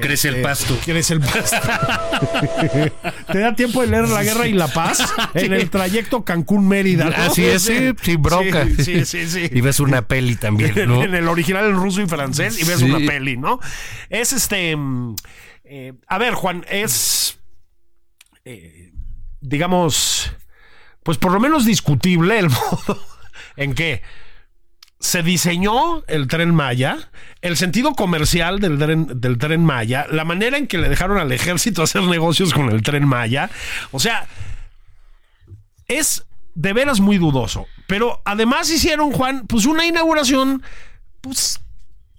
Crece el pasto. Crece el pasto. Te da tiempo de leer La Guerra y la Paz en el trayecto Cancún-Mérida. ¿no? Así es, sí, sin bronca. Sí, sí, sí. Y ves una peli también, En- ¿no? En el original en ruso y francés y ves Sí. una peli, ¿no? Es este. mm, eh, a ver, Juan, es. eh, digamos. Pues por lo menos discutible el modo en que se diseñó el tren Maya, el sentido comercial del tren, del tren Maya, la manera en que le dejaron al ejército hacer negocios con el tren Maya. O sea, es de veras muy dudoso. Pero además hicieron, Juan, pues una inauguración, pues,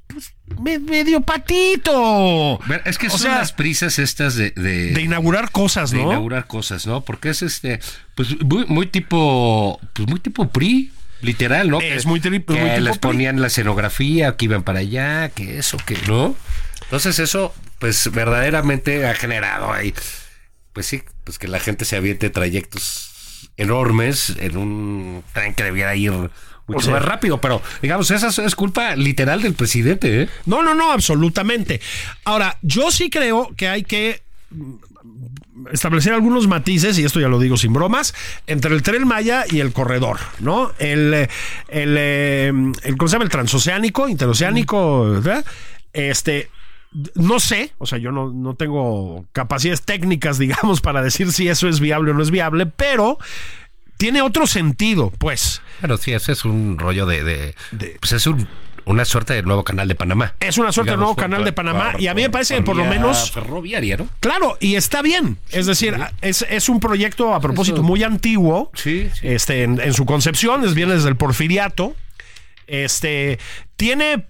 pues me- medio patito. Es que O son sea, las prisas estas de, de, de inaugurar cosas, de ¿no? inaugurar cosas, ¿no? Porque es este, pues muy, muy tipo, pues muy tipo PRI, literal, ¿no? Es Que- muy que muy les ponían la escenografía, que iban para allá, que eso, que no. Entonces eso, pues verdaderamente ha generado ahí, pues sí, pues que la gente se aviente trayectos enormes en un tren que debiera ir mucho O sea- más rápido, pero digamos, esa es- culpa literal del presidente, ¿eh? No, no, no, absolutamente. Ahora, yo sí creo que hay que establecer algunos matices, y esto ya lo digo sin bromas, entre el tren Maya y el corredor, ¿no? El, el, eh, el ¿cómo se llama? El transoceánico, interoceánico, ¿verdad? Este, no sé, o sea, yo no, no tengo capacidades técnicas, digamos, para decir si eso es viable o no es viable, pero tiene otro sentido, pues. Bueno, sí, ese es un rollo de, de- pues es un- una suerte de nuevo canal de Panamá. Es una suerte de nuevo canal de Panamá, y a mí me parece que por lo menos ferroviaria, ¿no? Claro, y está bien. Es decir, es, es un proyecto a propósito Eso- muy antiguo. Sí, sí. Este, en, en su concepción, es viene desde el porfiriato. Este tiene.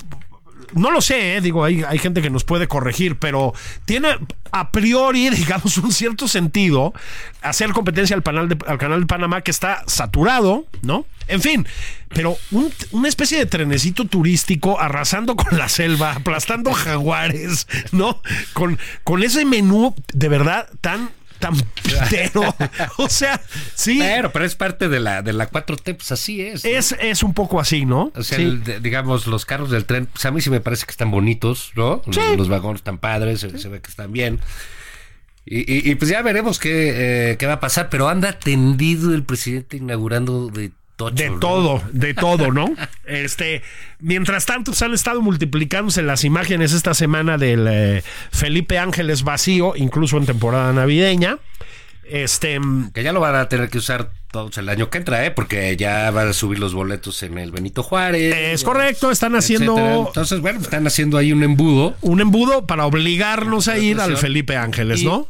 No lo sé, eh, digo, hay, hay gente que nos puede corregir, pero tiene a priori, digamos, un cierto sentido hacer competencia al, canal de, al canal de Panamá que está saturado, ¿no? En fin, pero un- una especie de trenecito turístico arrasando con la selva, aplastando jaguares, ¿no? Con, con ese menú de verdad tan, tan pitero. O sea, sí. Pero, pero es parte de la, de la 4T, pues así es. ¿no? Es, es un poco así, ¿no? O sea, Sí. el de- digamos, los carros del tren, pues a mí sí me parece que están bonitos, ¿no? Sí. Los vagones están padres, se, se ve que están bien. Y, y- y, pues ya veremos qué, eh, qué va a pasar, pero anda tendido el presidente inaugurando de tocho. De ¿no? todo, de todo, ¿no? Este, mientras tanto, se han estado multiplicándose las imágenes esta semana del eh, Felipe Ángeles vacío, incluso en temporada navideña. Este, Que ya lo van a tener que usar todos el año que entra, ¿eh? Porque ya van a subir los boletos en el Benito Juárez. es correcto, están haciendo etcétera. Entonces, bueno, están haciendo ahí un embudo. un embudo para obligarnos a ir al Felipe Ángeles, Y- ¿no?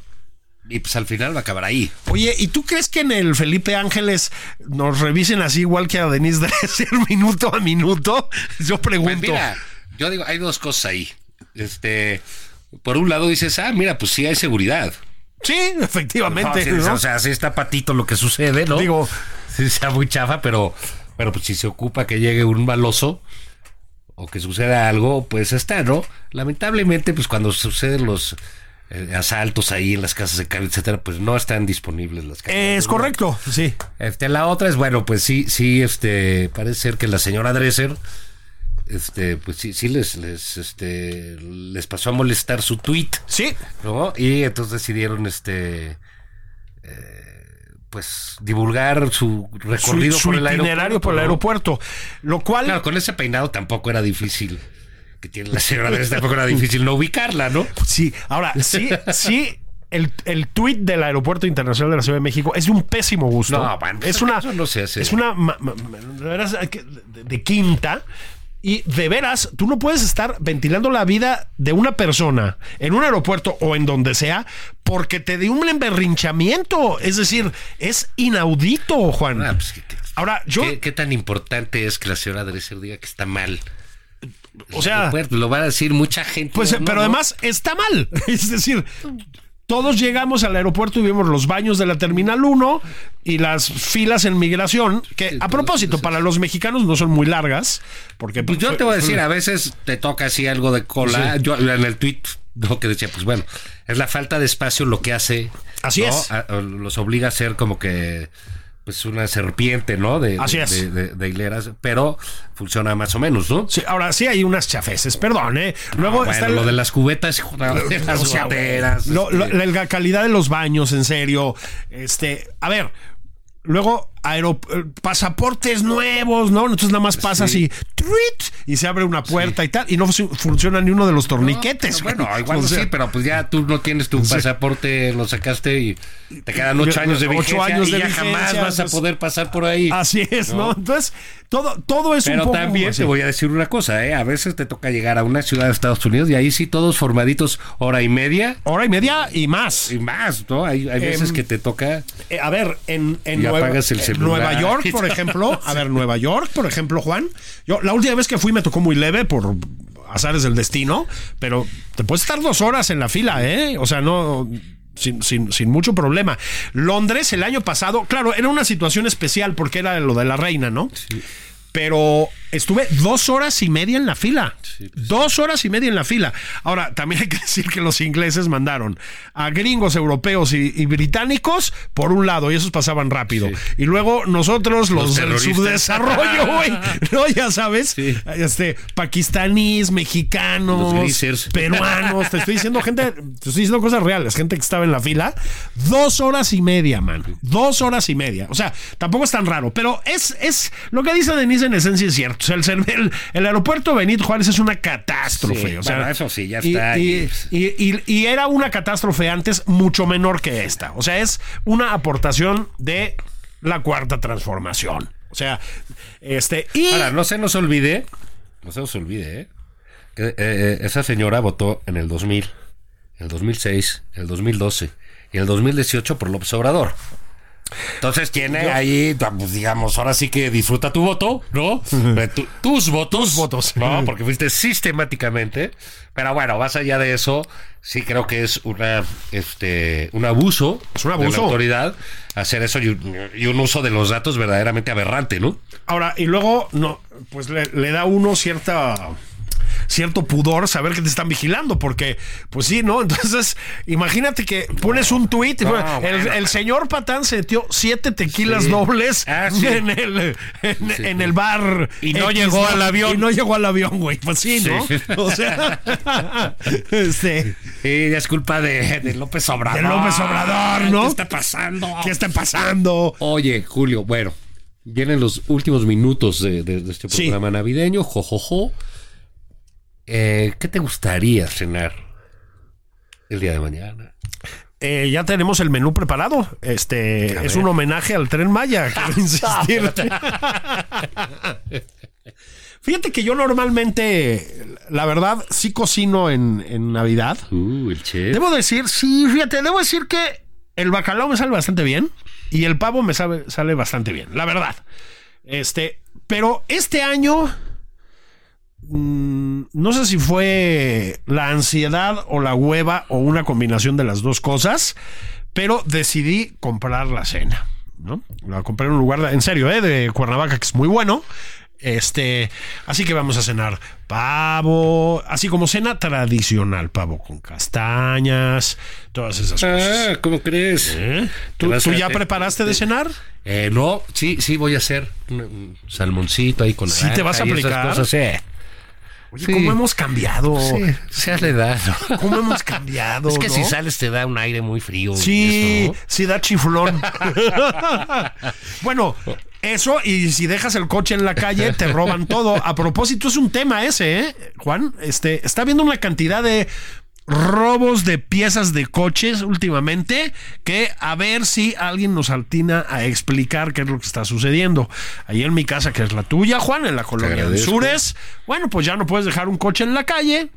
Y pues al final va a acabar ahí. Oye, ¿y tú crees que en el Felipe Ángeles nos revisen así igual que a Denise Dresser minuto a minuto? Yo Pues pregunto. mira, yo digo, hay dos cosas ahí. Este, por un lado dices, ah, mira, pues sí hay seguridad. sí, efectivamente. No, sí, ¿no? O sea, sí está patito lo que sucede, ¿no? Digo- sí está muy chafa, pero, pero pues si se ocupa que llegue un maloso o que suceda algo, pues está, ¿no? Lamentablemente, pues cuando suceden los eh, asaltos ahí en las casas de cambio, etcétera, pues no están disponibles las casas. es correcto, sí. Este, la otra es, bueno, pues sí, sí, este, parece ser que la señora Dresser, este, pues sí, sí les, les, este, les pasó a molestar su tweet, Sí, ¿no? Y entonces decidieron, este, eh, pues divulgar su su, recorrido su por el itinerario por el aeropuerto. Lo cual, Claro, con ese peinado tampoco era difícil. Que tiene la señora Dresser, tampoco era difícil no ubicarla, ¿no? sí, ahora, sí, sí. El, el tuit del Aeropuerto Internacional de la Ciudad de México es de un pésimo gusto. No, bueno, es eso- una, eso no se hace. Es una, ma- ma- de de, de quinta. Y de veras, tú no puedes estar ventilando la vida de una persona en un aeropuerto o en donde sea porque te dio un emberrinchamiento. Es decir, es inaudito, Juan. Ah, pues, ¿qué- qué- Ahora, yo, ¿Qué, qué tan importante es que la señora Dresser diga que está mal? O sea, Pues, lo va a decir mucha gente. Pues, ¿no? pero ¿no? además está mal. Es decir, todos llegamos al aeropuerto y vimos los baños de la Terminal 1 y las filas en migración, que a propósito, para los mexicanos no son muy largas, porque Pues yo te voy a decir, a veces te toca así algo de cola. Sí. Yo en el tweet lo que decía, pues bueno, es la falta de espacio lo que hace. Así ¿no? es. A- los obliga a ser como que pues una serpiente, ¿no? De, Así de, es. de- hileras, pero funciona más o menos, ¿no? Sí, ahora sí hay unas chafeces, perdón, ¿eh? Luego Bueno, está lo de las cubetas, de las o sea, goteras, lo- lo- este, la calidad de los baños, en serio. Este, a ver, luego pasaportes nuevos, ¿no? Entonces nada más pasas y ¡truit! y se abre una puerta y tal, y no fu- funciona ni uno de los torniquetes. Bueno, igual O sea, sí, pero pues ya tú no tienes tu pasaporte, lo sacaste y te quedan ocho años de Ocho vigencia años y de ya vigencia, jamás vas a poder pasar por ahí. Así es, ¿no? Entonces, todo, todo es Pero un poco también así. te voy a decir una cosa, ¿eh? A veces te toca llegar a una ciudad de Estados Unidos y ahí sí todos formaditos hora y media. Hora y media y más. Y más, ¿no? Hay, hay veces Em, que te toca... Eh, a ver, en, en Y Nueva, apagas el. Nueva York, por ejemplo, a ver, Nueva York, por ejemplo, Juan, yo la última vez que fui me tocó muy leve por azares del destino, pero te puedes estar dos horas en la fila, ¿eh? O sea, no... Sin, sin, sin mucho problema. Londres el año pasado, claro, era una situación especial porque era lo de la reina, ¿no? Pero estuve dos horas y media en la fila. Dos horas y media en la fila. Ahora, también hay que decir que los ingleses mandaron a gringos europeos y, y británicos por un lado, y esos pasaban rápido. Y luego nosotros, los, Los del subdesarrollo, güey. No, ya sabes. Este, pakistaníes, mexicanos, peruanos. Te estoy diciendo gente, te estoy diciendo cosas reales. Gente que estaba en la fila. Dos horas y media, man. Dos horas y media. O sea, tampoco es tan raro, pero es, es lo que dice Denise en esencia es cierto. El, el- el aeropuerto Benito Juárez es una catástrofe. Sí, o sea, bueno, eso sí, ya y- está. Y, y- y- y era una catástrofe antes mucho menor que esta. O sea, es una aportación de la cuarta transformación. O sea, este. Y Ahora, no se nos olvide, no se nos olvide, ¿eh? eh, eh, esa señora votó en el 2000, en el 2006, en el 2012 y en el 2018 por López Obrador. Entonces tiene ahí, pues, digamos, ahora sí que disfruta tu voto, ¿no? Tu- tus votos. Tus votos. ¿no? Porque fuiste sistemáticamente. Pero bueno, más allá de eso, sí creo que es una, este, un abuso, Es un de la abuso. autoridad hacer eso y un, y un uso de los datos verdaderamente aberrante, ¿no? Ahora, y luego, no, pues le, le da uno cierta cierto pudor saber que te están vigilando, porque, pues sí, ¿no? Entonces, imagínate que pones un y No, bueno, el, bueno. el señor Patán se metió siete tequilas Sí. dobles Ah, sí. en, el, en, en el bar. Y no X, llegó al avión. Y no llegó al avión, güey. Pues sí, ¿no? Sí. O sea, este, Sí, es culpa de, de López Obrador. De López Obrador, ¿no? ¿Qué está pasando? ¿qué está pasando? Oye, Julio, bueno, vienen los últimos minutos de, de- de este Sí. programa navideño, jojojo. Eh, ¿Qué te gustaría cenar el día de mañana? Eh, ya tenemos el menú preparado. Este A es ver. un homenaje al tren Maya. Quiero insistir. Fíjate que yo normalmente, la verdad, sí cocino en, en Navidad. Uh, el chef. Debo decir, sí, fíjate, debo decir que el bacalao me sale bastante bien y el pavo me sabe- sale bastante bien, la verdad. Este, pero este año mm, no sé si fue la ansiedad o la hueva o una combinación de las dos cosas, pero decidí comprar la cena, ¿no? La compré en un lugar, en serio, ¿eh? de Cuernavaca, que es muy bueno. Este, así que vamos a cenar pavo, así como cena tradicional, pavo con castañas, todas esas cosas. Ah, ¿cómo crees? ¿Eh? ¿Te ¿Tú, ya te- preparaste de cenar? Eh, no, sí, sí voy a hacer un, salmoncito ahí con ¿Sí te vas a aplicar? cosas, sí. Oye, Sí. ¿cómo hemos cambiado? Sí, se le da. ¿no? ¿Cómo hemos cambiado? Es que no? si sales te da un aire muy frío. Sí, eso, ¿no? sí da chiflón. bueno, eso y si dejas el coche en la calle te roban todo. A propósito, es un tema ese, ¿eh? Juan, este, está viendo una cantidad de robos de piezas de coches últimamente que a ver si alguien nos altina a explicar qué es lo que está sucediendo. Ahí en mi casa, que es la tuya, Juan, en la colonia de. Sures, bueno, pues ya no puedes dejar un coche en la calle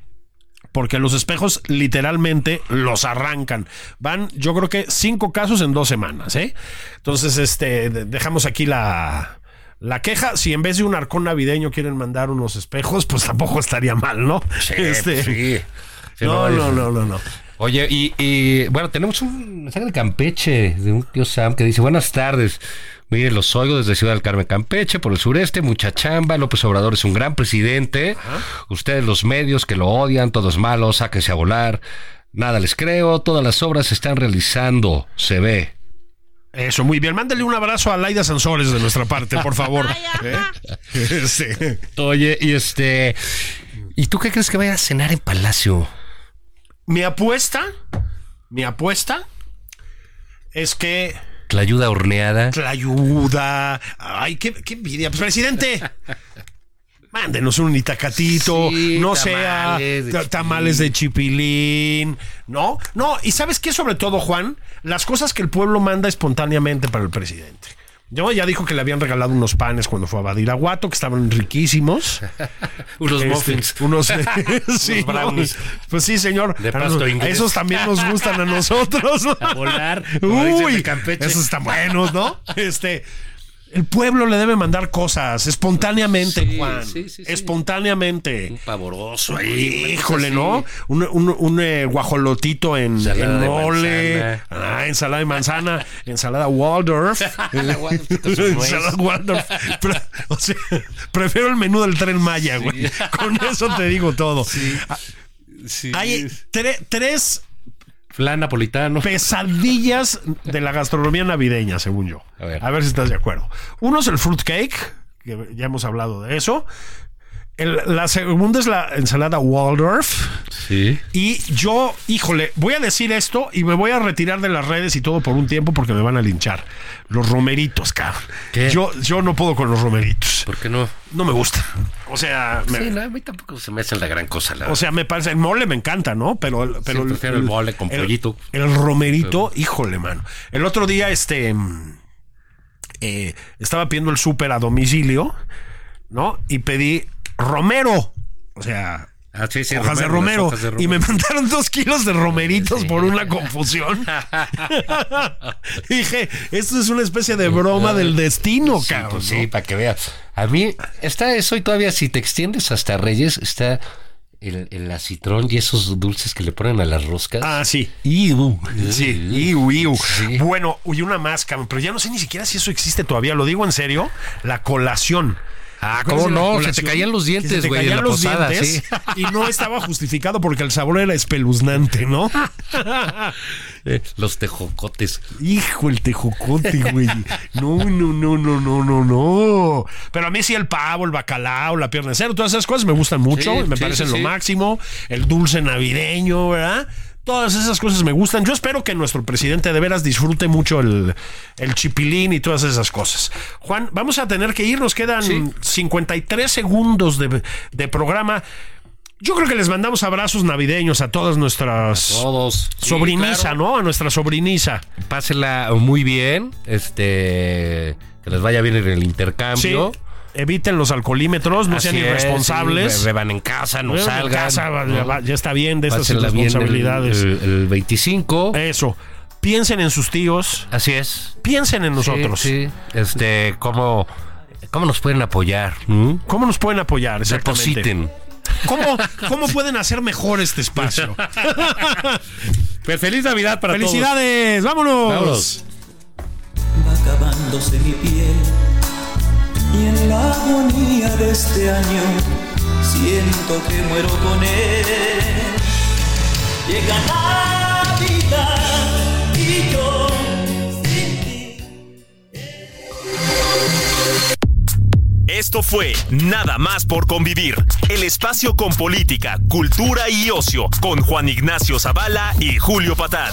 porque los espejos literalmente los arrancan. Van, yo creo que cinco casos en dos semanas, ¿eh? Entonces, este, de- dejamos aquí la, la queja. Si en vez de un arcón navideño quieren mandar unos espejos, pues tampoco estaría mal, ¿no? Sí, Este, sí. No, no, no, no, no. Oye, y, y, bueno, tenemos un mensaje de Campeche, de un tío Sam, que dice, buenas tardes. Mire, los oigo desde Ciudad del Carmen, Campeche, por el sureste, mucha chamba. López Obrador es un gran presidente. Ustedes, los medios que lo odian, todos malos, sáquense a volar. Nada les creo, todas las obras se están realizando, se ve. Eso, muy bien. Mándale un abrazo a Laida Sansores de nuestra parte, por favor. ¿Eh? Sí. Oye, y este. ¿Y tú qué crees que vaya a cenar en Palacio? Mi apuesta, mi apuesta es que Tlayuda horneada. Tlayuda. Ay, qué, qué envidia. Pues, presidente. Mándenos un itacatito, Sí, no tamales sea de tamales de chipilín, ¿no? No, y ¿sabes qué? Sobre todo, Juan, las cosas que el pueblo manda espontáneamente para el presidente. Yo ya dijo que le habían regalado unos panes cuando fue a Badiraguato, que estaban riquísimos. Unos Este, muffins. Unos, sí, Unos brownies. ¿no? Pues sí, señor. De A pasto inglés. Esos también nos gustan a nosotros. A volar, Uy, esos están buenos, ¿no? Este, el pueblo le debe mandar cosas espontáneamente, Sí, Juan. sí, sí, sí. Espontáneamente. Un pavoroso ahí. Híjole. ¿no? Un, un, un, eh, guajolotito en, Ensalada en de mole. Ah, ensalada de manzana. ensalada Waldorf. ensalada Waldorf. Pre- o sea, prefiero el menú del tren Maya, güey. Con eso te digo todo. Ah, Sí. Hay tre- tres Flan napolitano. pesadillas de la gastronomía navideña, según yo. A ver. A ver si estás de acuerdo. Uno es el fruit cake, que ya hemos hablado de eso. El- la segunda es la ensalada Waldorf. Sí. Y yo, híjole, voy a decir esto y me voy a retirar de las redes y todo por un tiempo porque me van a linchar. Los romeritos, cabrón. ¿Qué? Yo, yo no puedo con los romeritos. ¿Por qué no? No me gusta. O sea, me- Sí, no, a mí tampoco se me hace la gran cosa. La o sea, me parece, el mole me encanta, ¿no? Pero, el- pero prefiero el mole con pollito. El romerito, híjole, mano. El otro día, este, mm, eh, estaba pidiendo el súper a domicilio, ¿no? Y pedí romero. O sea, Ah, sí, sí, hojas, de romero, hojas de y me mandaron dos kilos de romeritos por una confusión. Dije, esto es una especie de broma del destino, Sí, cabrón. pues ¿no? sí, para que veas. A mí está eso y todavía si te extiendes hasta Reyes está el, el acitrón y esos dulces que le ponen a las roscas. Ah, sí. Iu. Sí, iu, iu. Sí. Bueno, y una más, cabrón, pero ya no sé ni siquiera si eso existe todavía. Lo digo en serio. La colación. Ah, ¿Te acuerdas ¿cómo no? Se te caían los dientes, te güey, en la los posada, dientes sí. Y no estaba justificado porque el sabor era espeluznante, ¿no? Eh, los tejocotes. Hijo, el tejocote, güey. No, no, no, no, no, no, no. Pero a mí sí el pavo, el bacalao, la pierna de cerdo, todas esas cosas me gustan mucho, Sí, me sí, parecen sí, lo máximo. El dulce navideño, ¿verdad? Todas esas cosas me gustan. Yo espero que nuestro presidente de veras disfrute mucho el, el chipilín y todas esas cosas. Juan, vamos a tener que ir. Nos quedan Sí. 53 segundos de, de programa. Yo creo que les mandamos abrazos navideños a todas nuestras Todos. Sí, sobriniza, claro. ¿no? A nuestra sobriniza. Pásenla muy bien. Este. Que les vaya bien en el Sí. Eviten los alcoholímetros, no Así sean es, irresponsables. sí, beban en casa, no Beban en salgan. casa, ¿no? va- ya está bien de estas el- responsabilidades. El, el 25. Eso. Piensen en sus tíos. Así es. Piensen en nosotros. Sí, sí. Este, ¿cómo, ¿cómo nos pueden apoyar? ¿Mm? ¿Cómo nos pueden apoyar? Exactamente. Depositen. ¿Cómo, ¿Cómo pueden hacer mejor este espacio? Pues feliz Navidad para ¡Felicidades! ¡Vámonos! Vámonos. va acabándose mi piel y en la agonía de este año siento que muero con él. Llega Navidad y yo. Esto fue Nada más por convivir, el espacio con política, cultura y ocio, con Juan Ignacio Zavala y Julio Patán.